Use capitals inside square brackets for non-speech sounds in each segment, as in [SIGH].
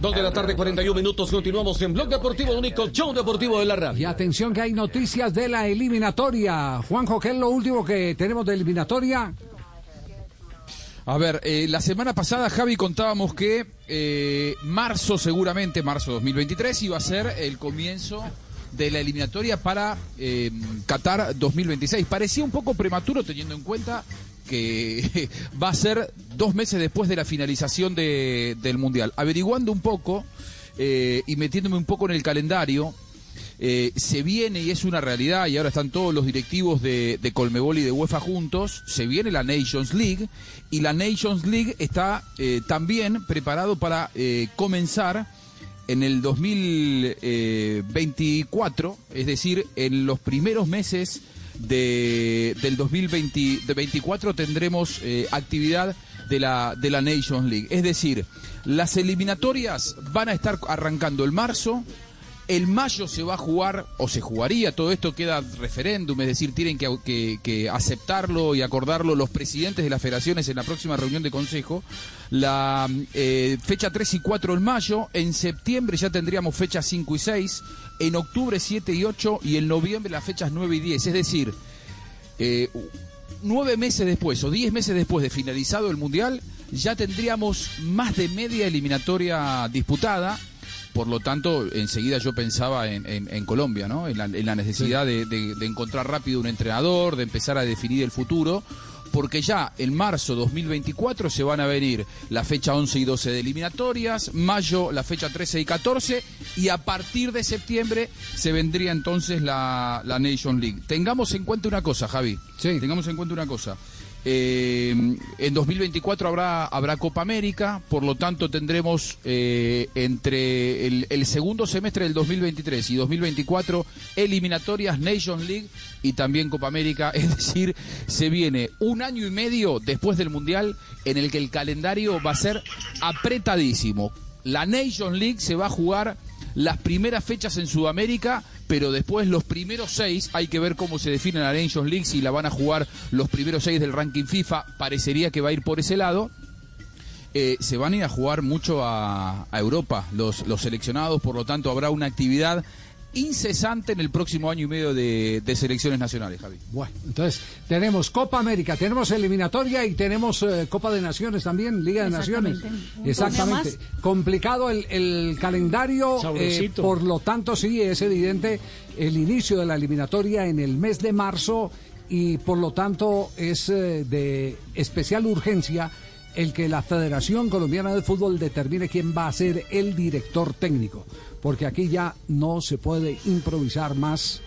Dos de la tarde, 41 minutos. Continuamos en Blog Deportivo Único, show deportivo de la radio. Y atención que hay noticias de la eliminatoria. Juanjo, ¿qué es lo último que tenemos de eliminatoria? A ver, eh, la semana pasada, Javi, contábamos que eh, marzo, seguramente, marzo 2023, iba a ser el comienzo de la eliminatoria para eh, Qatar 2026. Parecía un poco prematuro teniendo en cuenta que [LAUGHS] va a ser dos meses después de la finalización de, del Mundial. Averiguando un poco eh, y metiéndome un poco en el calendario, eh, se viene y es una realidad, y ahora están todos los directivos de, de, Colmebol y de UEFA juntos, se viene la Nations League, y la Nations League está eh, también preparado para eh, comenzar en el 2024, es decir, en los primeros meses de, del 2024 tendremos eh, actividad de la, de la Nations League. Es decir, las eliminatorias van a estar arrancando el marzo, el mayo se va a jugar, o se jugaría, todo esto queda referéndum, es decir, tienen que, aceptarlo y acordarlo los presidentes de las federaciones en la próxima reunión de consejo. La eh, fecha 3 y 4 en mayo, en septiembre ya tendríamos fechas 5 y 6, en octubre 7 y 8 y en noviembre las fechas 9 y 10. Es decir, eh, nueve meses después o diez meses después de finalizado el Mundial, ya tendríamos más de media eliminatoria disputada por lo tanto, enseguida yo pensaba en, en, en Colombia, ¿no? En la, en la necesidad sí. de, de, de, encontrar rápido un entrenador, de empezar a definir el futuro, porque ya en marzo 2024 se van a venir la fecha 11 y 12 de eliminatorias, mayo la fecha 13 y 14, y a partir de septiembre se vendría entonces la, la Nation League. Tengamos en cuenta una cosa, Javi. Sí. Tengamos en cuenta una cosa. Eh, en 2024 habrá, habrá Copa América, por lo tanto tendremos eh, entre el, el, segundo semestre del 2023 y 2024 eliminatorias Nation League y también Copa América, [LAUGHS] es decir, se viene un año y medio después del Mundial en el que el calendario va a ser apretadísimo. La Nation League se va a jugar las primeras fechas en Sudamérica, pero después los primeros seis, hay que ver cómo se define la Nations League, si la van a jugar los primeros seis del ranking FIFA, parecería que va a ir por ese lado. Eh, se van a ir a jugar mucho a, a Europa los, los seleccionados, por lo tanto habrá una actividad incesante en el próximo año y medio de, de, selecciones nacionales, Javi. Bueno, entonces tenemos Copa América, tenemos eliminatoria y tenemos eh, Copa de Naciones también, Liga de Naciones. Exactamente. Complicado el, el calendario, eh, por lo tanto sí es evidente el inicio de la eliminatoria en el mes de marzo y por lo tanto es eh, de especial urgencia el que la Federación Colombiana de Fútbol determine quién va a ser el director técnico, porque aquí ya no se puede improvisar más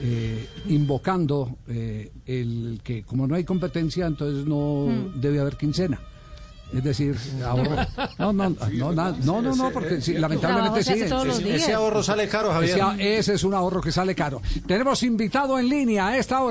eh, invocando eh, el que como no hay competencia, entonces no hmm. debe haber quincena. Es decir, ahorro. No, no, no, no, no, no, no porque sí, lamentablemente sí. Ese, ese ahorro sale caro, Javier. Ese, ese es un ahorro que sale caro. Tenemos invitado en línea a esta hora.